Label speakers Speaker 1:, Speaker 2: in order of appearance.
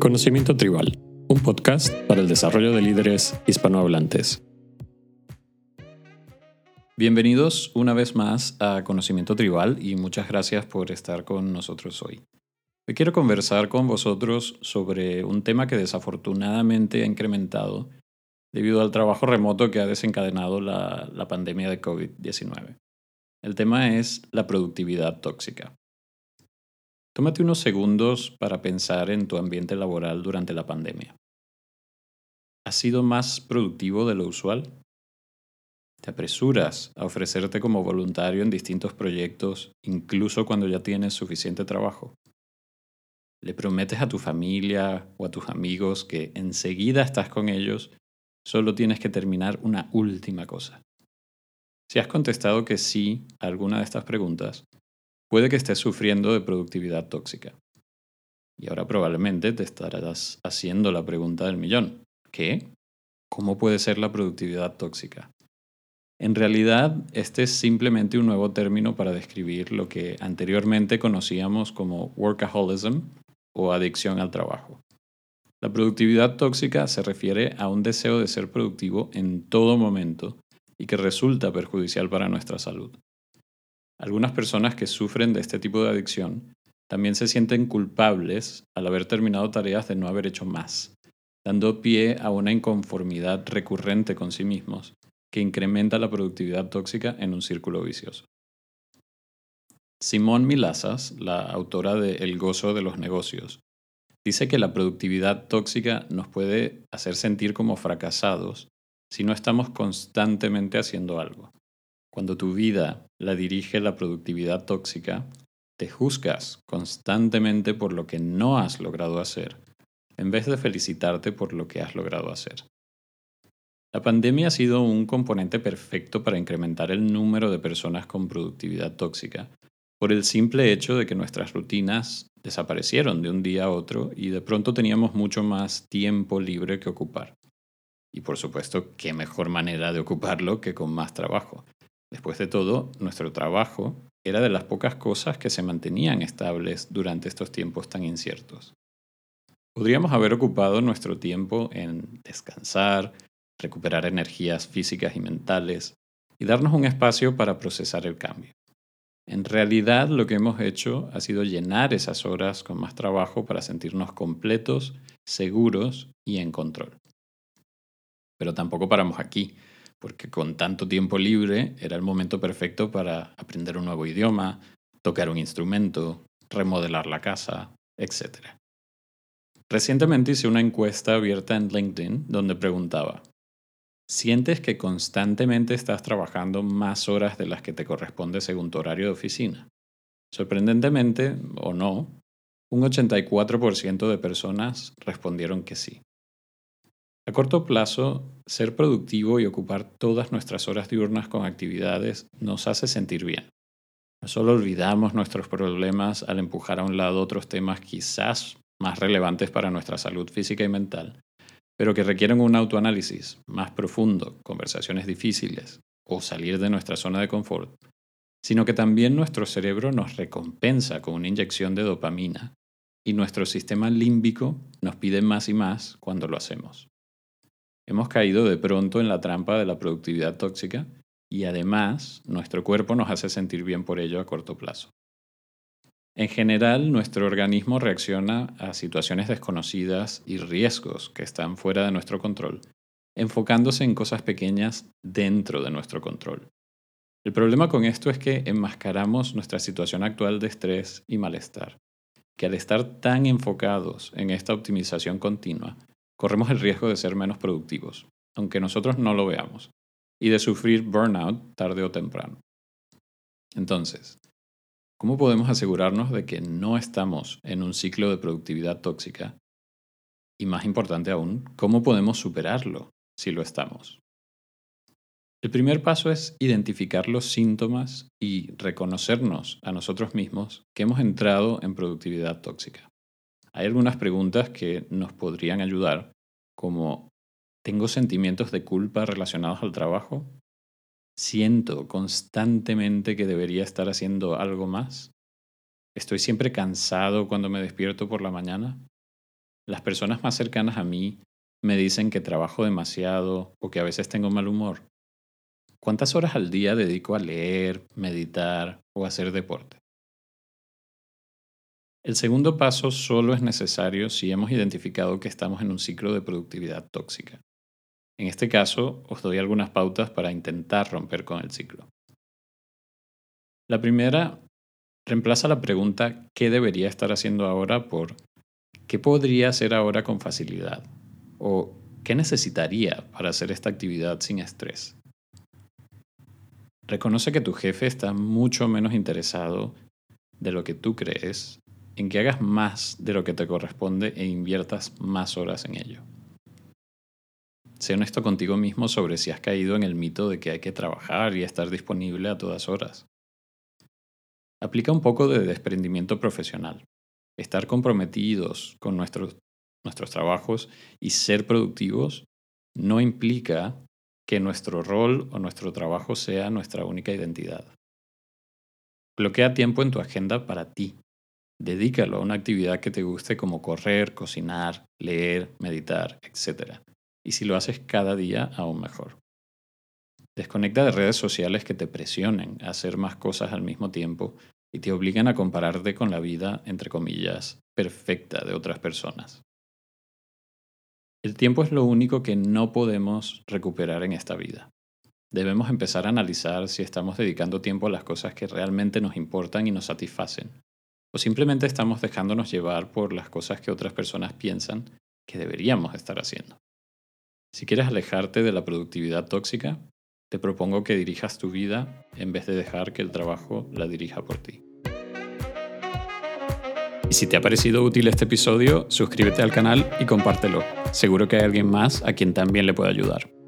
Speaker 1: Conocimiento Tribal, un podcast para el desarrollo de líderes hispanohablantes. Bienvenidos una vez más a Conocimiento Tribal y muchas gracias por estar con nosotros hoy. Hoy quiero conversar con vosotros sobre un tema que desafortunadamente ha incrementado debido al trabajo remoto que ha desencadenado la, la pandemia de COVID-19. El tema es la productividad tóxica. Tómate unos segundos para pensar en tu ambiente laboral durante la pandemia. ¿Has sido más productivo de lo usual? ¿Te apresuras a ofrecerte como voluntario en distintos proyectos incluso cuando ya tienes suficiente trabajo? ¿Le prometes a tu familia o a tus amigos que enseguida estás con ellos, solo tienes que terminar una última cosa? Si has contestado que sí a alguna de estas preguntas, puede que estés sufriendo de productividad tóxica. Y ahora probablemente te estarás haciendo la pregunta del millón. ¿Qué? ¿Cómo puede ser la productividad tóxica? En realidad, este es simplemente un nuevo término para describir lo que anteriormente conocíamos como workaholism o adicción al trabajo. La productividad tóxica se refiere a un deseo de ser productivo en todo momento y que resulta perjudicial para nuestra salud. Algunas personas que sufren de este tipo de adicción también se sienten culpables al haber terminado tareas de no haber hecho más, dando pie a una inconformidad recurrente con sí mismos que incrementa la productividad tóxica en un círculo vicioso. Simón Milazas, la autora de El gozo de los negocios, dice que la productividad tóxica nos puede hacer sentir como fracasados si no estamos constantemente haciendo algo. Cuando tu vida la dirige la productividad tóxica, te juzgas constantemente por lo que no has logrado hacer, en vez de felicitarte por lo que has logrado hacer. La pandemia ha sido un componente perfecto para incrementar el número de personas con productividad tóxica, por el simple hecho de que nuestras rutinas desaparecieron de un día a otro y de pronto teníamos mucho más tiempo libre que ocupar. Y por supuesto, qué mejor manera de ocuparlo que con más trabajo. Después de todo, nuestro trabajo era de las pocas cosas que se mantenían estables durante estos tiempos tan inciertos. Podríamos haber ocupado nuestro tiempo en descansar, recuperar energías físicas y mentales y darnos un espacio para procesar el cambio. En realidad lo que hemos hecho ha sido llenar esas horas con más trabajo para sentirnos completos, seguros y en control. Pero tampoco paramos aquí porque con tanto tiempo libre era el momento perfecto para aprender un nuevo idioma, tocar un instrumento, remodelar la casa, etc. Recientemente hice una encuesta abierta en LinkedIn donde preguntaba, ¿sientes que constantemente estás trabajando más horas de las que te corresponde según tu horario de oficina? Sorprendentemente, o no, un 84% de personas respondieron que sí. A corto plazo, ser productivo y ocupar todas nuestras horas diurnas con actividades nos hace sentir bien. No solo olvidamos nuestros problemas al empujar a un lado otros temas quizás más relevantes para nuestra salud física y mental, pero que requieren un autoanálisis más profundo, conversaciones difíciles o salir de nuestra zona de confort, sino que también nuestro cerebro nos recompensa con una inyección de dopamina y nuestro sistema límbico nos pide más y más cuando lo hacemos. Hemos caído de pronto en la trampa de la productividad tóxica y además nuestro cuerpo nos hace sentir bien por ello a corto plazo. En general, nuestro organismo reacciona a situaciones desconocidas y riesgos que están fuera de nuestro control, enfocándose en cosas pequeñas dentro de nuestro control. El problema con esto es que enmascaramos nuestra situación actual de estrés y malestar, que al estar tan enfocados en esta optimización continua, corremos el riesgo de ser menos productivos, aunque nosotros no lo veamos, y de sufrir burnout tarde o temprano. Entonces, ¿cómo podemos asegurarnos de que no estamos en un ciclo de productividad tóxica? Y más importante aún, ¿cómo podemos superarlo si lo estamos? El primer paso es identificar los síntomas y reconocernos a nosotros mismos que hemos entrado en productividad tóxica. Hay algunas preguntas que nos podrían ayudar, como ¿tengo sentimientos de culpa relacionados al trabajo? ¿Siento constantemente que debería estar haciendo algo más? ¿Estoy siempre cansado cuando me despierto por la mañana? las personas más cercanas a mí me dicen que trabajo demasiado o que a veces tengo mal humor. ¿Cuántas horas al día dedico a leer, meditar o hacer deporte? El segundo paso solo es necesario si hemos identificado que estamos en un ciclo de productividad tóxica. En este caso, os doy algunas pautas para intentar romper con el ciclo. La primera, reemplaza la pregunta ¿qué debería estar haciendo ahora? por ¿qué podría hacer ahora con facilidad? o ¿qué necesitaría para hacer esta actividad sin estrés? Reconoce que tu jefe está mucho menos interesado de lo que tú crees en que hagas más de lo que te corresponde e inviertas más horas en ello. Sé honesto contigo mismo sobre si has caído en el mito de que hay que trabajar y estar disponible a todas horas. Aplica un poco de desprendimiento profesional. Estar comprometidos con nuestros, nuestros trabajos y ser productivos no implica que nuestro rol o nuestro trabajo sea nuestra única identidad. Bloquea tiempo en tu agenda para ti, Dedícalo a una actividad que te guste como correr, cocinar, leer, meditar, etc. Y si lo haces cada día, aún mejor. Desconecta de redes sociales que te presionen a hacer más cosas al mismo tiempo y te obligan a compararte con la vida, entre comillas, perfecta de otras personas. El tiempo es lo único que no podemos recuperar en esta vida. Debemos empezar a analizar si estamos dedicando tiempo a las cosas que realmente nos importan y nos satisfacen, o simplemente estamos dejándonos llevar por las cosas que otras personas piensan que deberíamos estar haciendo. Si quieres alejarte de la productividad tóxica, te propongo que dirijas tu vida en vez de dejar que el trabajo la dirija por ti. Y si te ha parecido útil este episodio, suscríbete al canal y compártelo. Seguro que hay alguien más a quien también le pueda ayudar.